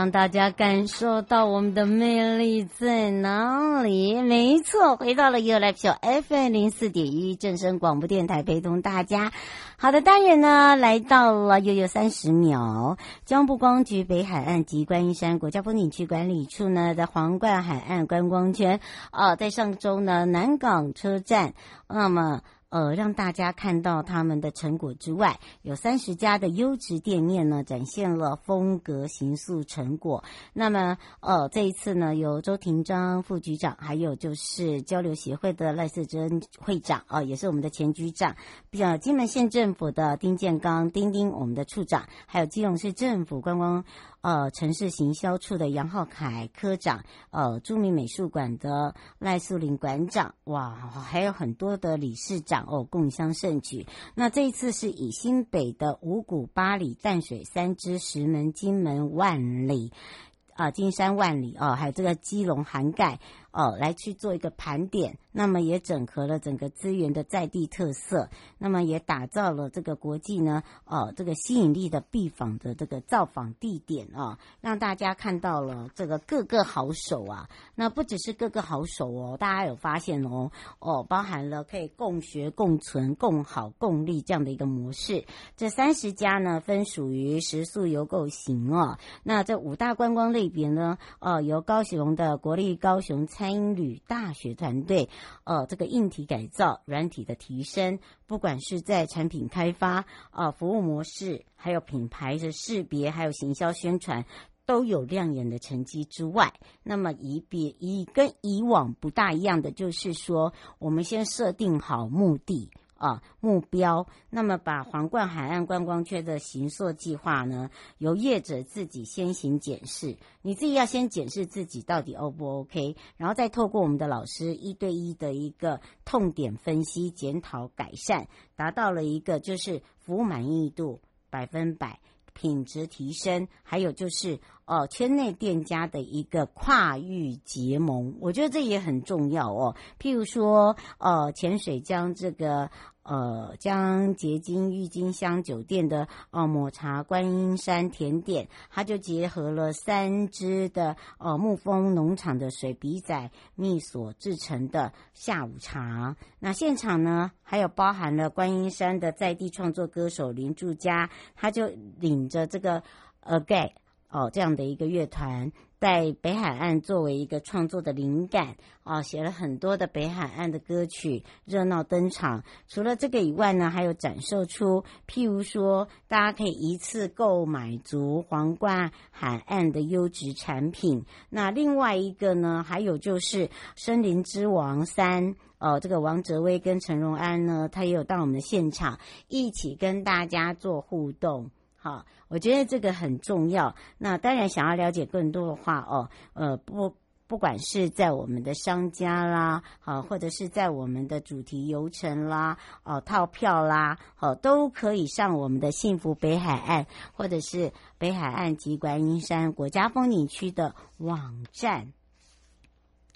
让大家感受到我们的魅力在哪里？没错，回到了 u l i e 秀 FM 零四点一正声广播电台，陪同大家。好的，单元呢来到了又有三十秒。江部光局北海岸及观音山国家风景区管理处呢，在皇冠海岸观光圈啊，在上周呢南港车站，那么。呃，让大家看到他们的成果之外，有三十家的优质店面呢，展现了风格形塑成果。那么，呃，这一次呢，由周廷章副局长，还有就是交流协会的赖世珍会长，啊、呃，也是我们的前局长，比较金门县政府的丁建刚丁丁，我们的处长，还有基隆市政府观光。呃，城市行销处的杨浩凯科长，呃，著名美术馆的赖素林馆长，哇，还有很多的理事长哦，共襄盛举。那这一次是以新北的五股、八里、淡水、三芝、石门、金门、万里，啊、金山万里哦，还有这个基隆涵盖。哦，来去做一个盘点，那么也整合了整个资源的在地特色，那么也打造了这个国际呢，哦，这个吸引力的必访的这个造访地点啊、让大家看到了这个各个好手啊，那不只是各个好手哦，大家有发现哦，哦，包含了可以共学、共存、共好、共利这样的一个模式。这三十家呢，分属于食宿游购型哦，那这五大观光类别呢，哦，由高雄的国立高雄。餐饮旅大学团队，呃，这个硬体改造、软体的提升，不管是在产品开发、啊、服务模式，还有品牌的识别，还有行销宣传，都有亮眼的成绩之外，那么以别以跟以往不大一样的，就是说，我们先设定好目的。啊，目标。那么，把皇冠海岸观光圈的行塑计划呢，由业者自己先行检视。你自己要先检视自己到底 O 不 OK，然后再透过我们的老师一对一的一个痛点分析、检讨、改善，达到了一个就是服务满意度百分百。品质提升，还有就是哦，圈内店家的一个跨域结盟，我觉得这也很重要哦。譬如说，呃，潜水将这个。呃，将结晶郁金香酒店的呃抹茶观音山甜点，它就结合了三支的呃沐风农场的水笔仔蜜所制成的下午茶。那现场呢，还有包含了观音山的在地创作歌手林柱佳，他就领着这个呃盖哦这样的一个乐团。在北海岸作为一个创作的灵感啊，写了很多的北海岸的歌曲，热闹登场。除了这个以外呢，还有展售出，譬如说，大家可以一次购买足皇冠海岸的优质产品。那另外一个呢，还有就是森林之王三哦，这个王哲威跟陈荣安呢，他也有到我们的现场，一起跟大家做互动。好，我觉得这个很重要。那当然，想要了解更多的话哦，呃，不不管是在我们的商家啦，好，或者是在我们的主题游程啦，哦，套票啦，好，都可以上我们的幸福北海岸，或者是北海岸及观音山国家风景区的网站。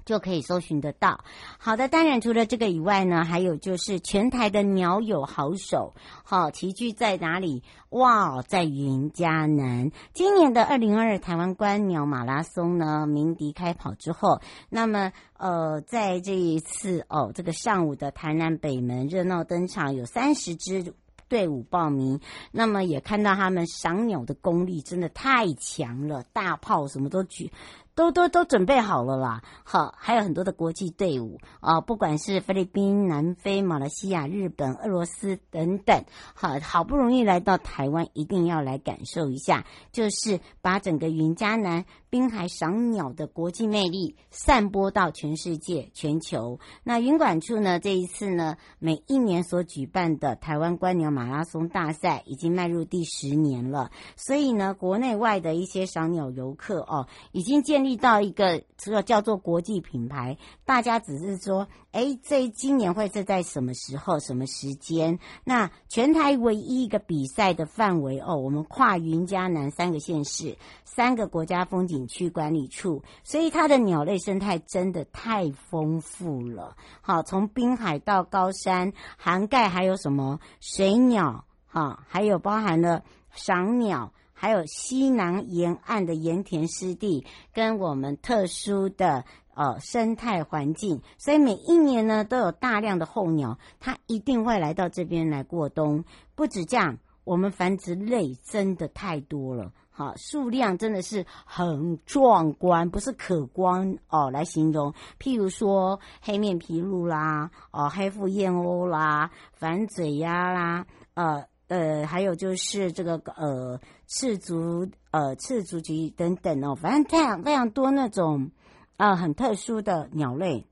就可以搜寻得到。好的，当然除了这个以外呢，还有就是全台的鸟友好手，好齐聚在哪里？哇，在云嘉南。今年的二零二二台湾观鸟马拉松呢，鸣笛开跑之后，那么呃，在这一次哦，这个上午的台南北门热闹登场，有三十支队伍报名，那么也看到他们赏鸟的功力真的太强了，大炮什么都举。都都都准备好了啦，好，还有很多的国际队伍啊，不管是菲律宾、南非、马来西亚、日本、俄罗斯等等，好，好不容易来到台湾，一定要来感受一下，就是把整个云嘉南滨海赏鸟的国际魅力散播到全世界、全球。那云管处呢，这一次呢，每一年所举办的台湾观鸟马拉松大赛已经迈入第十年了，所以呢，国内外的一些赏鸟游客哦，已经建。遇到一个这个叫做国际品牌，大家只是说，哎，这今年会是在什么时候、什么时间？那全台唯一一个比赛的范围哦，我们跨云嘉南三个县市、三个国家风景区管理处，所以它的鸟类生态真的太丰富了。好，从滨海到高山，涵盖还有什么水鸟，哈，还有包含了赏鸟。还有西南沿岸的盐田湿地，跟我们特殊的呃生态环境，所以每一年呢都有大量的候鸟，它一定会来到这边来过冬。不止这样，我们繁殖类真的太多了，好，数量真的是很壮观，不是可观哦来形容。譬如说黑面琵鹭啦，哦黑腹燕鸥啦，反嘴鸭啦，呃。呃，还有就是这个呃赤足呃赤足菊等等哦，反正非常非常多那种呃很特殊的鸟类。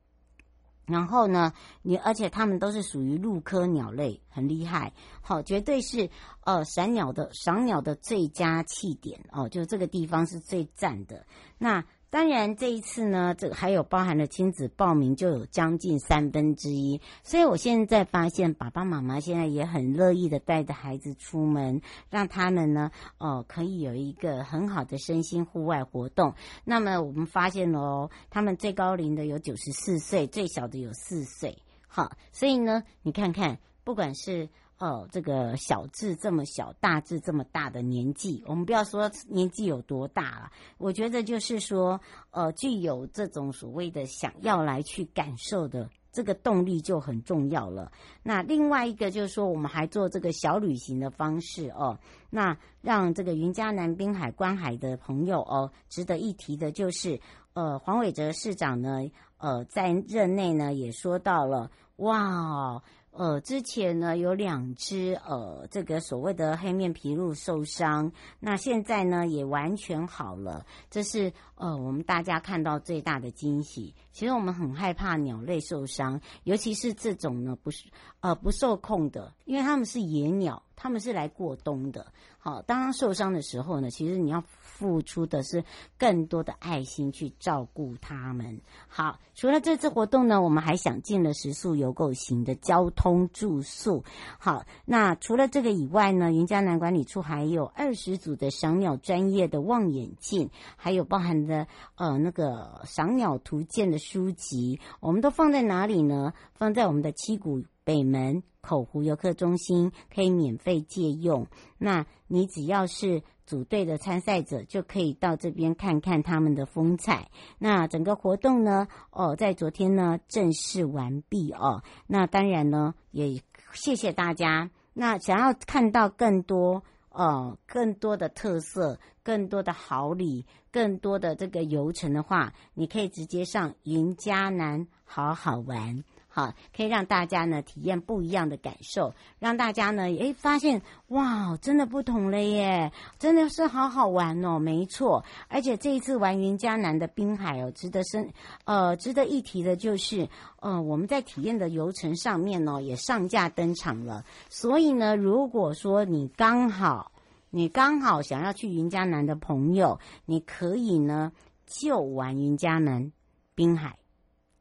然后呢，你而且它们都是属于鹭科鸟类，很厉害，好，绝对是呃赏鸟的赏鸟的最佳气点哦，就这个地方是最赞的。那。当然，这一次呢，这个还有包含了亲子报名，就有将近三分之一。所以我现在发现，爸爸妈妈现在也很乐意的带着孩子出门，让他们呢，哦，可以有一个很好的身心户外活动。那么我们发现哦，他们最高龄的有九十四岁，最小的有四岁。好，所以呢，你看看，不管是。哦，这个小至这么小，大至这么大的年纪，我们不要说年纪有多大了，我觉得就是说，呃，具有这种所谓的想要来去感受的这个动力就很重要了。那另外一个就是说，我们还做这个小旅行的方式哦，那让这个云嘉南滨海观海的朋友哦，值得一提的就是，呃，黄伟哲市长呢，呃，在任内呢也说到了，哇。呃，之前呢有两只呃，这个所谓的黑面琵鹭受伤，那现在呢也完全好了，这是呃我们大家看到最大的惊喜。其实我们很害怕鸟类受伤，尤其是这种呢不是呃不受控的，因为它们是野鸟，它们是来过冬的。好，当它受伤的时候呢，其实你要。付出的是更多的爱心去照顾他们。好，除了这次活动呢，我们还想进了食宿游购行的交通住宿。好，那除了这个以外呢，云嘉南管理处还有二十组的赏鸟专业的望远镜，还有包含的呃那个赏鸟图鉴的书籍，我们都放在哪里呢？放在我们的七股北门口湖游客中心，可以免费借用。那你只要是。组队的参赛者就可以到这边看看他们的风采。那整个活动呢，哦，在昨天呢正式完毕哦。那当然呢，也谢谢大家。那想要看到更多哦，更多的特色，更多的好礼，更多的这个游程的话，你可以直接上云嘉南好好玩。好，可以让大家呢体验不一样的感受，让大家呢诶发现哇，真的不同了耶，真的是好好玩哦，没错。而且这一次玩云嘉南的滨海哦，值得深呃值得一提的就是，呃我们在体验的游程上面呢也上架登场了。所以呢，如果说你刚好你刚好想要去云嘉南的朋友，你可以呢就玩云嘉南。滨海，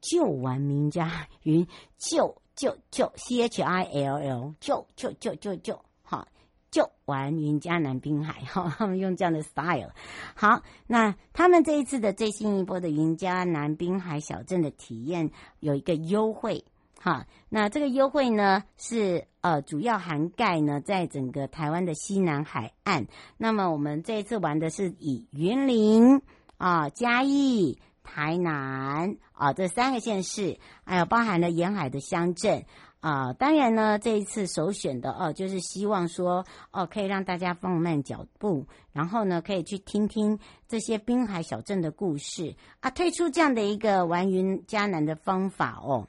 救完名家云，救救救，C H I L L，救救救救救，好，救完云嘉南滨海，哈，他们用这样的 style。好，那他们这一次的最新一波的云嘉南滨海小镇的体验有一个优惠。好，那这个优惠呢是呃主要涵盖呢在整个台湾的西南海岸。那么我们这一次玩的是以云林啊、嘉义、台南啊这三个县市，还有包含了沿海的乡镇啊。当然呢，这一次首选的哦，就是希望说哦可以让大家放慢脚步，然后呢可以去听听这些滨海小镇的故事啊。推出这样的一个玩云嘉南的方法哦。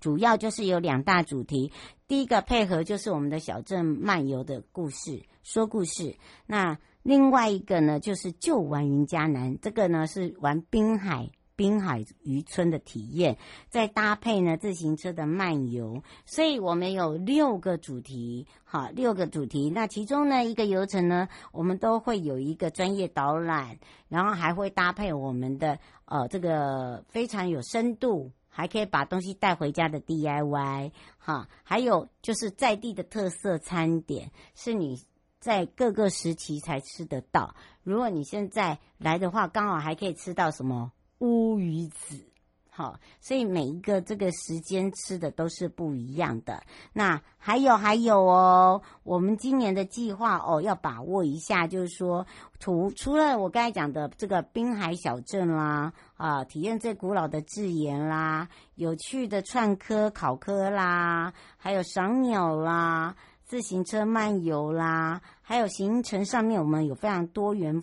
主要就是有两大主题，第一个配合就是我们的小镇漫游的故事，说故事。那另外一个呢，就是就玩云嘉南，这个呢是玩滨海滨海渔村的体验，再搭配呢自行车的漫游。所以我们有六个主题，好，六个主题。那其中呢一个游程呢，我们都会有一个专业导览，然后还会搭配我们的呃这个非常有深度。还可以把东西带回家的 DIY 哈，还有就是在地的特色餐点，是你在各个时期才吃得到。如果你现在来的话，刚好还可以吃到什么乌鱼子。好，所以每一个这个时间吃的都是不一样的。那还有还有哦，我们今年的计划哦，要把握一下，就是说，除除了我刚才讲的这个滨海小镇啦，啊，体验最古老的制盐啦，有趣的串科考科啦，还有赏鸟啦，自行车漫游啦，还有行程上面我们有非常多元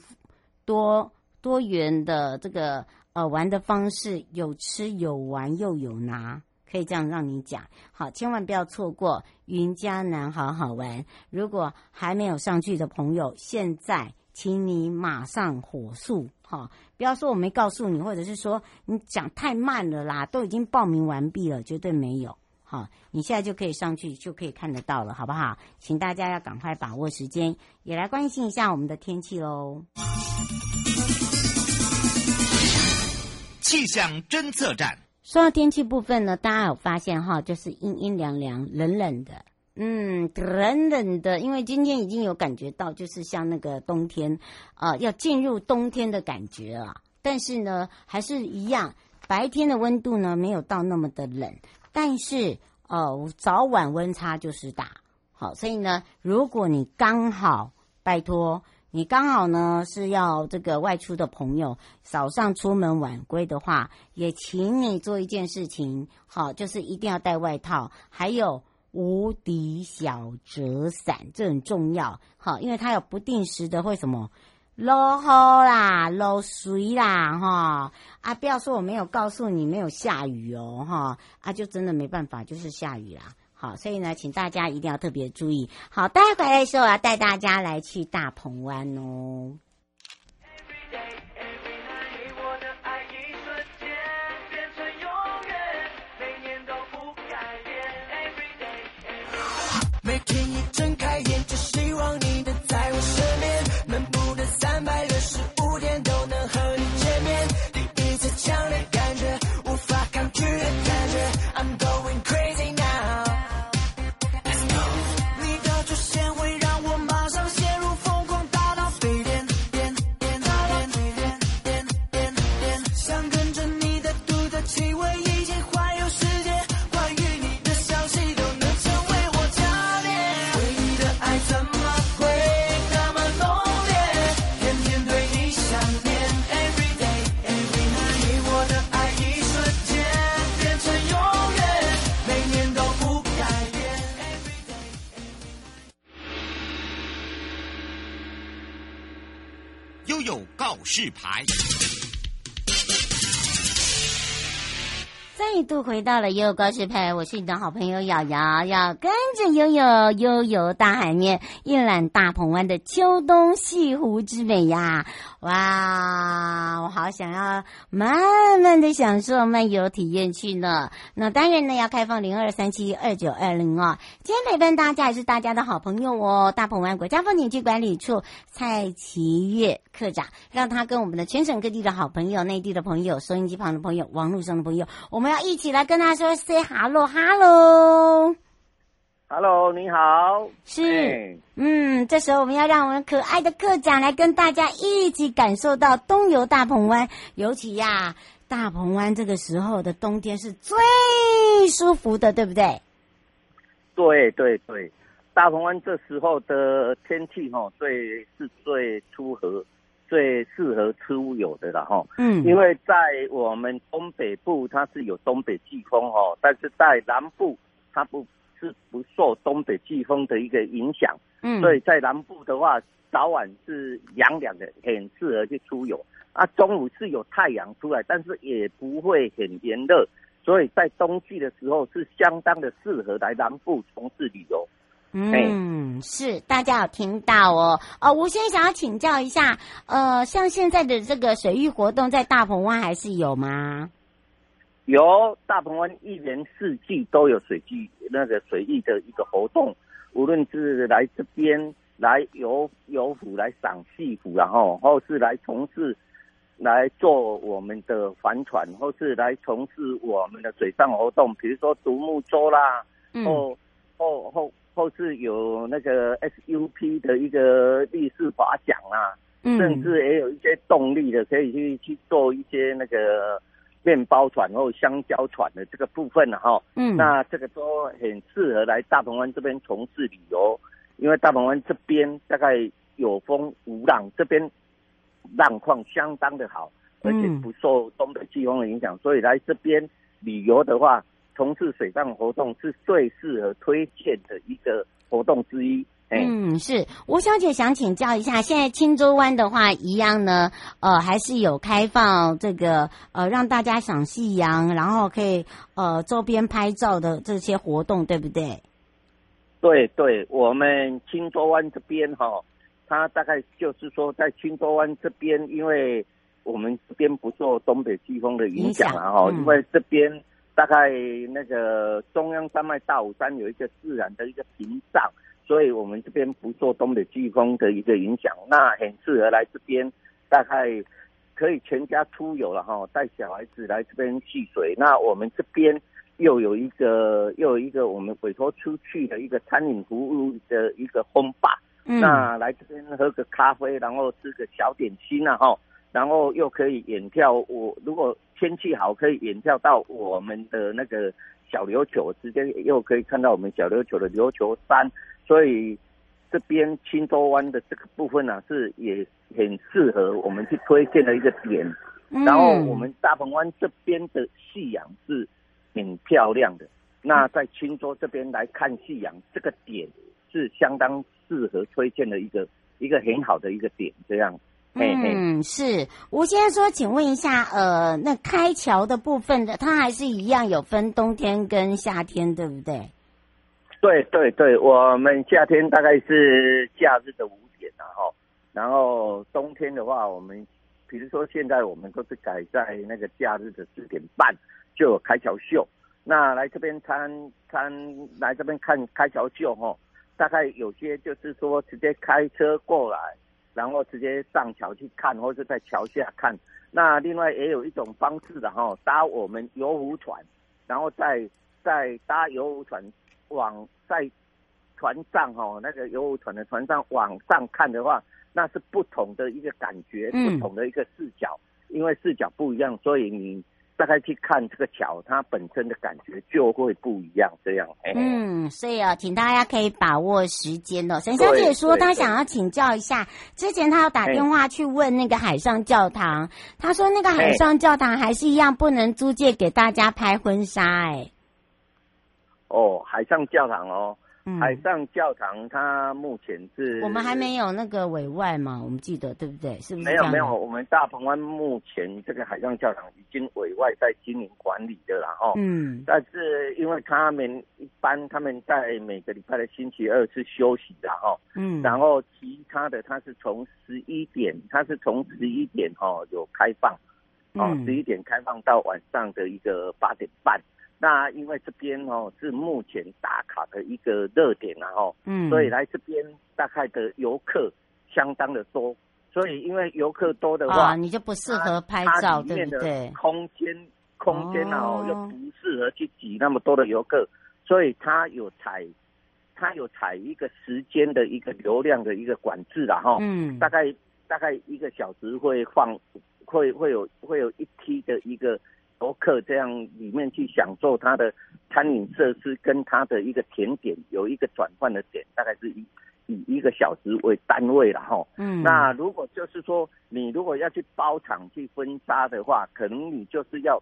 多多元的这个。呃，玩的方式有吃有玩又有拿，可以这样让你讲。好，千万不要错过云嘉南，好好玩。如果还没有上去的朋友，现在请你马上火速，哈，不要说我没告诉你，或者是说你讲太慢了啦，都已经报名完毕了，绝对没有。好，你现在就可以上去，就可以看得到了，好不好？请大家要赶快把握时间，也来关心一下我们的天气喽。气象侦测站。说到天气部分呢，大家有发现哈，就是阴阴凉凉、冷冷的，嗯，冷冷的。因为今天已经有感觉到，就是像那个冬天，呃，要进入冬天的感觉了。但是呢，还是一样，白天的温度呢没有到那么的冷，但是呃，早晚温差就是大。好，所以呢，如果你刚好，拜托。你刚好呢是要这个外出的朋友，早上出门晚归的话，也请你做一件事情，好，就是一定要带外套，还有无敌小折伞，这很重要，好，因为它有不定时的会什么落雨啦、落水啦，哈啊，不要说我没有告诉你没有下雨哦，哈啊，就真的没办法，就是下雨啦。好，所以呢，请大家一定要特别注意。好，待会来的时候，要带大家来去大鹏湾哦。每天一睁开眼，就希望你的在我身边，三百六十五点都回到了悠悠告示牌，我是你的好朋友瑶瑶，要跟着悠悠悠游大海面，一览大鹏湾的秋冬西湖之美呀！哇，我好想要慢慢的享受漫游体验去呢。那当然呢，要开放零二三七二九二零哦。今天陪伴大家也是大家的好朋友哦，大鹏湾国家风景区管理处蔡奇岳课长，让他跟我们的全省各地的好朋友、内地的朋友、收音机旁的朋友、网络上的朋友，我们要一起来跟他说 “say hello”，hello。Hello，你好。是，欸、嗯，这时候我们要让我们可爱的课长来跟大家一起感受到冬游大鹏湾。尤其呀，大鹏湾这个时候的冬天是最舒服的，对不对？对对对，大鹏湾这时候的天气哈，最是最出合、最适合出游的了哈。嗯，因为在我们东北部它是有东北季风哦，但是在南部它不。是不受东北季风的一个影响，嗯，所以在南部的话，早晚是凉凉的，很适合去出游。啊，中午是有太阳出来，但是也不会很炎热，所以在冬季的时候是相当的适合来南部从事旅游。嗯，是，大家有听到哦。哦，吴先想要请教一下，呃，像现在的这个水域活动，在大鹏湾还是有吗？有大鹏湾一年四季都有水季那个水域的一个活动，无论是来这边来游游湖来赏戏湖，然后或是来从事来做我们的帆船，或是来从事我们的水上活动，比如说独木舟啦，嗯、或或或或是有那个 SUP 的一个立式划桨啊，嗯、甚至也有一些动力的，可以去去做一些那个。面包船或香蕉船的这个部分呢，哈，嗯，那这个都很适合来大鹏湾这边从事旅游，因为大鹏湾这边大概有风无浪，这边浪况相当的好，而且不受东北季风的影响，所以来这边旅游的话，从事水上活动是最适合推荐的一个活动之一。嗯，是吴小姐想请教一下，现在青洲湾的话，一样呢，呃，还是有开放这个呃，让大家赏夕阳，然后可以呃周边拍照的这些活动，对不对？对对，我们青洲湾这边哈、哦，它大概就是说，在青洲湾这边，因为我们这边不受东北季风的影响啊哈，嗯、因为这边大概那个中央山脉大武山有一个自然的一个屏障。所以我们这边不受东北季风的一个影响，那很适合来这边，大概可以全家出游了哈，带小孩子来这边戏水。那我们这边又有一个又有一个我们委托出去的一个餐饮服务的一个烘吧，嗯、那来这边喝个咖啡，然后吃个小点心啊哈，然后又可以远眺我如果天气好，可以远眺到我们的那个小琉球，直接又可以看到我们小琉球的琉球山。所以这边青州湾的这个部分呢、啊，是也很适合我们去推荐的一个点。嗯、然后我们大鹏湾这边的夕阳是很漂亮的。那在青州这边来看夕阳，这个点是相当适合推荐的一个一个很好的一个点。这样，嗯，是。吴先生说，请问一下，呃，那开桥的部分的，它还是一样有分冬天跟夏天，对不对？对对对，我们夏天大概是假日的五点然后，然后冬天的话，我们比如说现在我们都是改在那个假日的四点半就有开桥秀，那来这边参参来这边看开桥秀哈，大概有些就是说直接开车过来，然后直接上桥去看，或者在桥下看。那另外也有一种方式的哈，搭我们游湖船，然后再再搭游湖船。往在船上哈，那个游湖船的船上往上看的话，那是不同的一个感觉，不同的一个视角，嗯、因为视角不一样，所以你大概去看这个桥，它本身的感觉就会不一样。这样，嗯，所以啊，请大家可以把握时间哦。沈小姐说她想要请教一下，之前她要打电话去问那个海上教堂，她说那个海上教堂还是一样不能租借给大家拍婚纱，哎。哦，海上教堂哦，嗯、海上教堂它目前是，我们还没有那个委外嘛，我们记得对不对？是不是？没有没有，我们大鹏湾目前这个海上教堂已经委外在经营管理的了哦。嗯。但是因为他们一般他们在每个礼拜的星期二是休息的哦。嗯。然后其他的他是从十一点，他是从十一点哦有开放，哦十一点开放到晚上的一个八点半。那因为这边哦是目前打卡的一个热点然后，嗯，所以来这边大概的游客相当的多，所以因为游客多的话，啊，你就不适合拍照，对不对？空间空间哦又不适合去挤那么多的游客，所以它有采，它有采一个时间的一个流量的一个管制然后，嗯，大概大概一个小时会放，会会有会有一批的一个。游客这样里面去享受它的餐饮设施跟它的一个甜点，有一个转换的点，大概是以以一个小时为单位了哈。嗯，那如果就是说你如果要去包场去婚纱的话，可能你就是要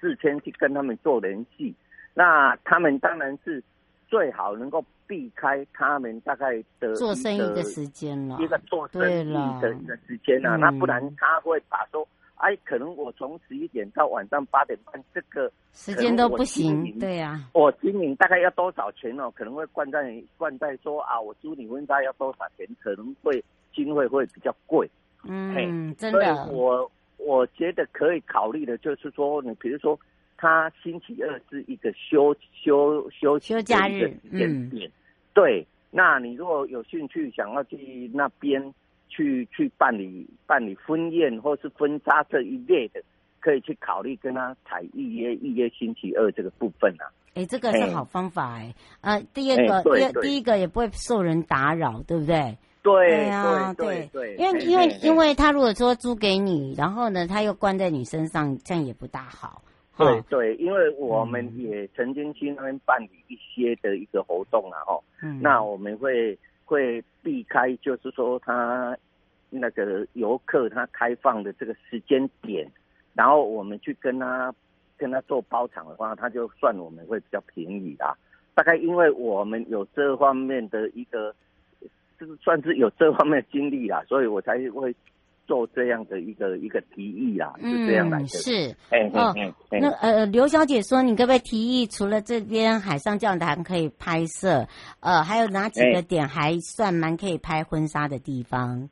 事先去跟他们做联系。那他们当然是最好能够避开他们大概的做生意的时间了，一个做生意的一个时间啊，那不然他会把说。哎，可能我从十一点到晚上八点半，这个时间都不行，对呀、啊。我经营大概要多少钱哦？可能会灌在灌在说啊，我租你婚纱要多少钱？可能会经费会比较贵。嗯，嘿真的。我我觉得可以考虑的，就是说，你比如说，他星期二是一个休休休休假日，点点。对，那你如果有兴趣想要去那边。去去办理办理婚宴或是婚纱这一类的，可以去考虑跟他采预约预约星期二这个部分啊。哎、欸，这个是好方法哎、欸。呃，第二个，欸、第第一个也不会受人打扰，对不对？对啊，对对，因为因为因为他如果说租给你，然后呢他又关在你身上，这样也不大好。对对，因为我们也曾经去那边办理一些的一个活动啊，哦、嗯，那我们会。会避开，就是说他那个游客他开放的这个时间点，然后我们去跟他跟他做包场的话，他就算我们会比较便宜啦。大概因为我们有这方面的一个，就是算是有这方面的经历啦，所以我才会。做这样的一个一个提议啦，是这样来的。嗯，是，哎，哦，那呃，刘小姐说，你可不可以提议，除了这边海上教堂可以拍摄，呃，还有哪几个点还算蛮可以拍婚纱的地方？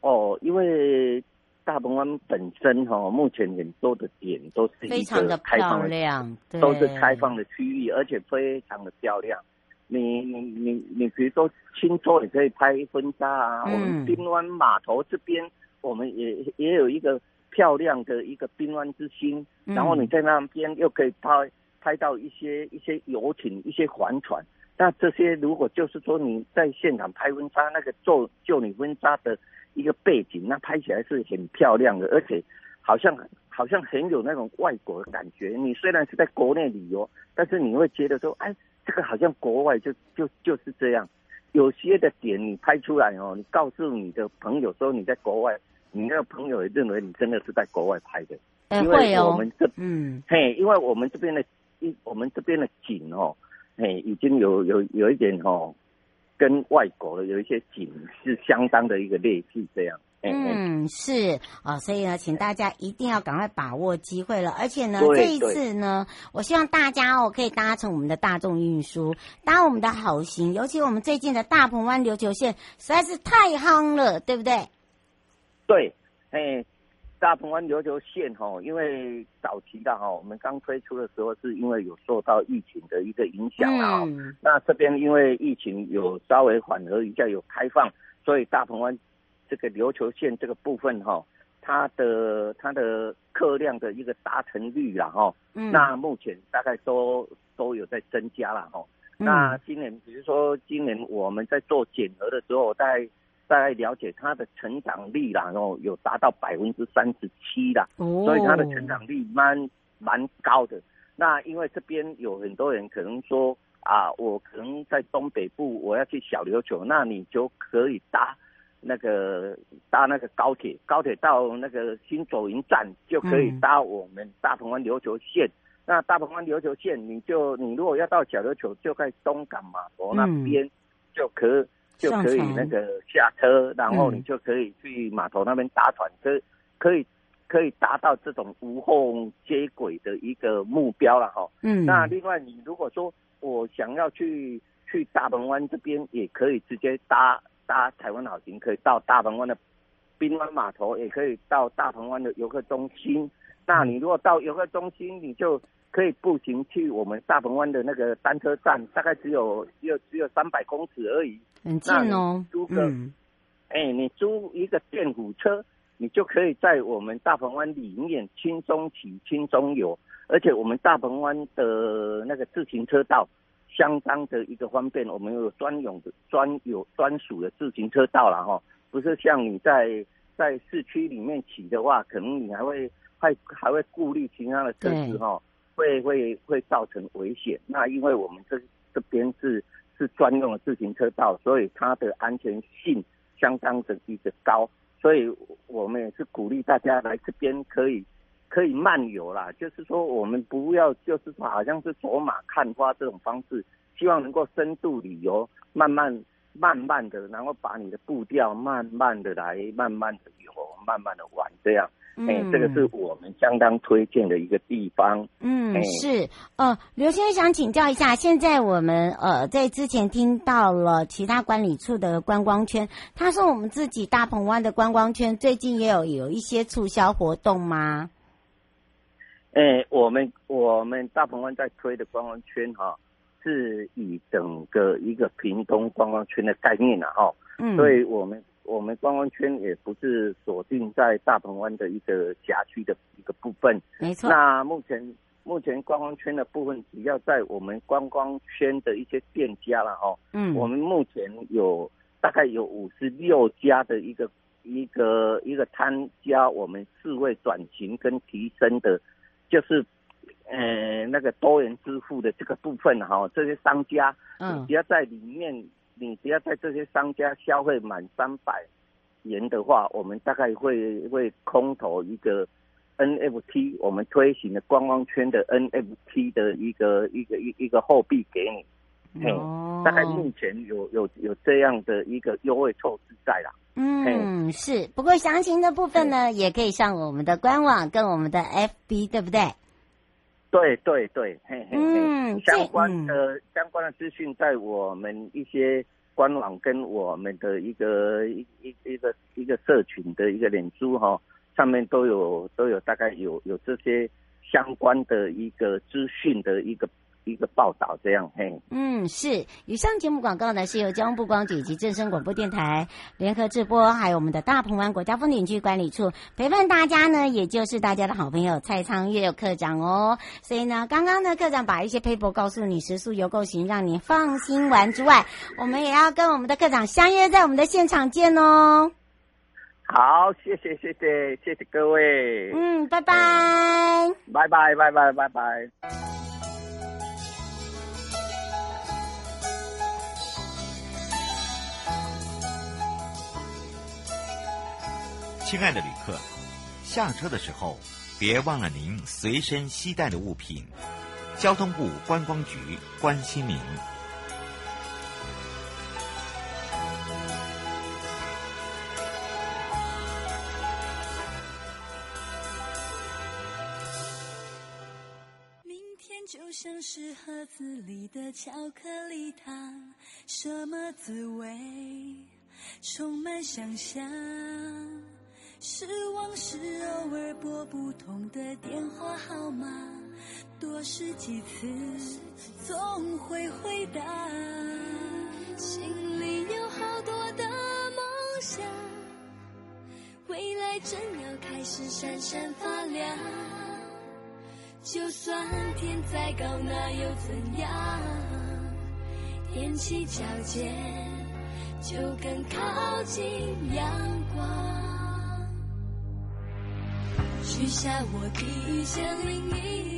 哦，因为大鹏湾本身哈，目前很多的点都是非常的漂亮，都是开放的区域，而且非常的漂亮。你你你你，比如说青州也可以拍婚纱啊。嗯、我们滨湾码头这边，我们也也有一个漂亮的一个滨湾之星。嗯、然后你在那边又可以拍拍到一些一些游艇、一些帆船。那这些如果就是说你在现场拍婚纱，那个做就你婚纱的一个背景，那拍起来是很漂亮的，而且好像好像很有那种外国的感觉。你虽然是在国内旅游，但是你会觉得说，哎。这个好像国外就就就是这样，有些的点你拍出来哦，你告诉你的朋友说你在国外，你那个朋友也认为你真的是在国外拍的，欸、因为我们这嗯嘿，因为我们这边的一我们这边的景哦，嘿，已经有有有一点哦，跟外国的有一些景是相当的一个类似这样。嗯，是啊、哦，所以呢，请大家一定要赶快把握机会了。而且呢，这一次呢，我希望大家哦可以搭乘我们的大众运输，搭我们的好行。尤其我们最近的大鹏湾琉球线实在是太夯了，对不对？对，哎，大鹏湾琉球线哈、哦，因为早期的哈、哦，我们刚推出的时候是因为有受到疫情的一个影响啊、那这边因为疫情有稍微缓和一下，有开放，所以大鹏湾。这个琉球线这个部分哈、哦，它的它的客量的一个达成率啦哈，嗯、那目前大概都都有在增加了哈。嗯、那今年比如说今年我们在做检核的时候，大概大概了解它的成长率啦，然后有达到百分之三十七啦，哦、所以它的成长率蛮蛮高的。那因为这边有很多人可能说啊，我可能在东北部我要去小琉球，那你就可以搭。那个搭那个高铁，高铁到那个新左营站就可以搭我们大鹏湾琉球线，嗯、那大鹏湾琉球线，你就你如果要到小琉球，就在东港码头那边就可、嗯、就可以那个下车，然后你就可以去码头那边搭船，车可以可以达到这种无缝接轨的一个目标了哈。嗯，那另外你如果说我想要去去大鹏湾这边，也可以直接搭搭台湾好行，可以到大鹏湾的滨湾码头，也可以到大鹏湾的游客中心。那你如果到游客中心，你就可以步行去我们大鹏湾的那个单车站，大概只有只有只有三百公尺而已，很近哦。租个，哎、你租一个电辅车，你就可以在我们大鹏湾里面轻松骑、轻松游，而且我们大鹏湾的那个自行车道相当的一个方便，我们有专用的专有专属的自行车道了哈，不是像你在在市区里面骑的话，可能你还会。还还会顾虑其他的车子哈，会会会造成危险。那因为我们这这边是是专用的自行车道，所以它的安全性相当的一个高。所以我们也是鼓励大家来这边可以可以漫游啦，就是说我们不要就是说好像是走马看花这种方式，希望能够深度旅游，慢慢慢慢的，然后把你的步调慢慢的来，慢慢的游，慢慢的玩这样。哎、欸，这个是我们相当推荐的一个地方。嗯，欸、是。呃，刘先生想请教一下，现在我们呃在之前听到了其他管理处的观光圈，他说我们自己大鹏湾的观光圈最近也有有一些促销活动吗？哎、欸，我们我们大鹏湾在推的观光圈哈，是以整个一个屏东观光圈的概念啊哈，嗯，所以我们。我们观光圈也不是锁定在大鹏湾的一个辖区的一个部分，没错。那目前目前观光圈的部分，只要在我们观光圈的一些店家了哈。嗯。我们目前有大概有五十六家的一个一个一个参加我们四位转型跟提升的，就是呃那个多元支付的这个部分哈。这些商家，嗯，只要在里面。你只要在这些商家消费满三百元的话，我们大概会会空投一个 NFT，我们推行的观光圈的 NFT 的一个一个一一个货币给你。哦，大概目前有有有这样的一个优惠措施在啦。嗯，是。不过详情的部分呢，也可以上我们的官网跟我们的 FB，对不对？对对对，嘿嘿嘿，嗯、相关的、嗯、相关的资讯在我们一些官网跟我们的一个一一一个一个社群的一个脸书哈，上面都有都有大概有有这些相关的一个资讯的一个。一个报道这样，嘿，嗯，是。以上节目广告呢，是由交通部光局以及正声广播电台联合制播，还有我们的大鹏湾国家风景区管理处陪伴大家呢，也就是大家的好朋友蔡昌月课长哦。所以呢，刚刚呢，课长把一些 paper 告诉你，食宿游购行，让你放心玩之外，我们也要跟我们的课长相约在我们的现场见哦。好，谢谢，谢谢，谢谢各位。嗯，拜拜。拜拜，拜拜，拜拜。亲爱的旅客，下车的时候别忘了您随身携带的物品。交通部观光局关心您。明天就像是盒子里的巧克力糖，什么滋味？充满想象。失望是偶尔拨不通的电话号码，多试几次总会回答。心里有好多的梦想，未来正要开始闪闪发亮。就算天再高，那又怎样？踮起脚尖，就更靠近阳光。许下我第一千零一。